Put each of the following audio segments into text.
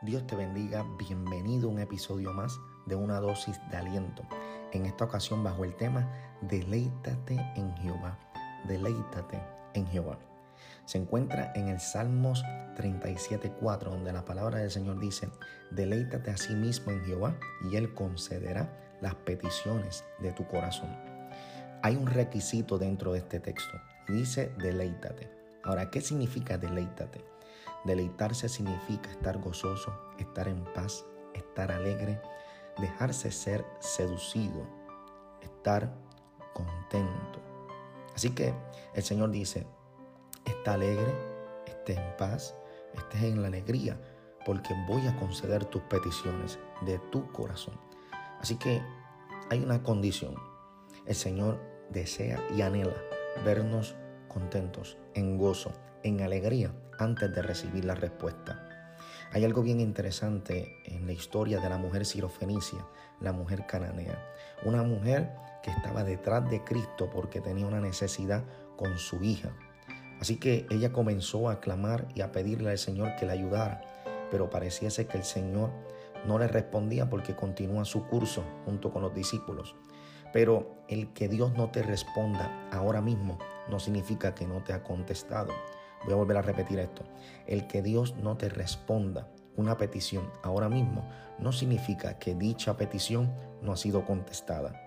Dios te bendiga, bienvenido a un episodio más de una dosis de aliento. En esta ocasión bajo el tema Deleítate en Jehová, deleítate en Jehová. Se encuentra en el Salmos 37.4 donde la palabra del Señor dice, deleítate a sí mismo en Jehová y Él concederá las peticiones de tu corazón. Hay un requisito dentro de este texto dice deleítate. Ahora, ¿qué significa deleítate? Deleitarse significa estar gozoso, estar en paz, estar alegre, dejarse ser seducido, estar contento. Así que el Señor dice, está alegre, esté en paz, estés en la alegría, porque voy a conceder tus peticiones de tu corazón. Así que hay una condición. El Señor desea y anhela vernos contentos, en gozo, en alegría, antes de recibir la respuesta. Hay algo bien interesante en la historia de la mujer sirofenicia, la mujer cananea. Una mujer que estaba detrás de Cristo porque tenía una necesidad con su hija. Así que ella comenzó a clamar y a pedirle al Señor que la ayudara, pero pareciese que el Señor no le respondía porque continúa su curso junto con los discípulos. Pero el que Dios no te responda ahora mismo no significa que no te ha contestado. Voy a volver a repetir esto. El que Dios no te responda una petición ahora mismo no significa que dicha petición no ha sido contestada.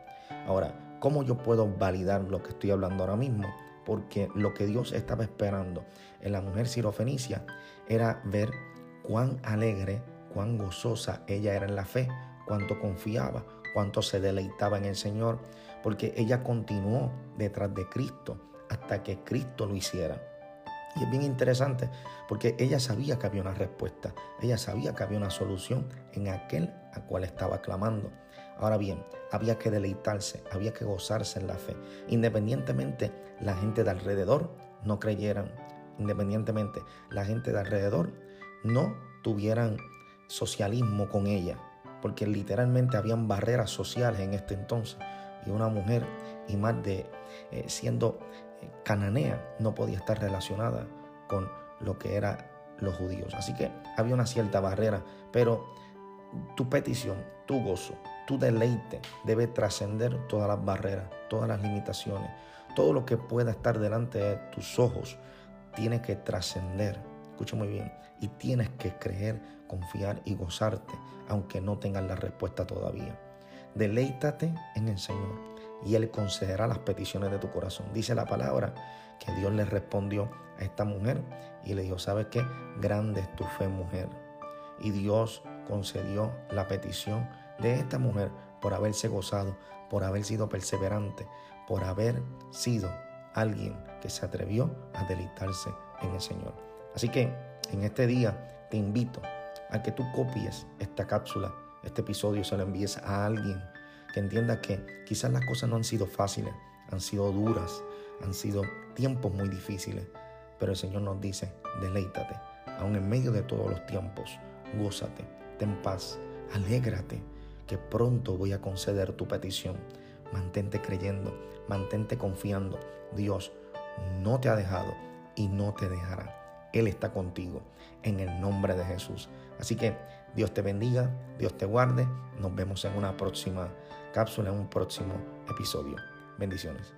Ahora, ¿cómo yo puedo validar lo que estoy hablando ahora mismo? Porque lo que Dios estaba esperando en la mujer sirofenicia era ver cuán alegre, cuán gozosa ella era en la fe, cuánto confiaba, cuánto se deleitaba en el Señor, porque ella continuó detrás de Cristo hasta que Cristo lo hiciera. Y es bien interesante porque ella sabía que había una respuesta, ella sabía que había una solución en aquel a cual estaba clamando. Ahora bien, había que deleitarse, había que gozarse en la fe, independientemente la gente de alrededor no creyeran, independientemente la gente de alrededor no tuvieran socialismo con ella, porque literalmente habían barreras sociales en este entonces. Y una mujer y más de eh, siendo cananea no podía estar relacionada con lo que eran los judíos. Así que había una cierta barrera, pero tu petición, tu gozo, tu deleite debe trascender todas las barreras, todas las limitaciones, todo lo que pueda estar delante de tus ojos tiene que trascender. Escucha muy bien. Y tienes que creer, confiar y gozarte, aunque no tengas la respuesta todavía. Deleítate en el Señor y Él concederá las peticiones de tu corazón. Dice la palabra que Dios le respondió a esta mujer y le dijo, ¿sabes qué? Grande es tu fe, mujer. Y Dios concedió la petición de esta mujer por haberse gozado, por haber sido perseverante, por haber sido alguien que se atrevió a deleitarse en el Señor. Así que en este día te invito a que tú copies esta cápsula este episodio se lo envíes a alguien que entienda que quizás las cosas no han sido fáciles, han sido duras, han sido tiempos muy difíciles, pero el Señor nos dice, deleítate, aun en medio de todos los tiempos, gózate, ten paz, alégrate, que pronto voy a conceder tu petición. Mantente creyendo, mantente confiando. Dios no te ha dejado y no te dejará. Él está contigo en el nombre de Jesús. Así que Dios te bendiga, Dios te guarde. Nos vemos en una próxima cápsula, en un próximo episodio. Bendiciones.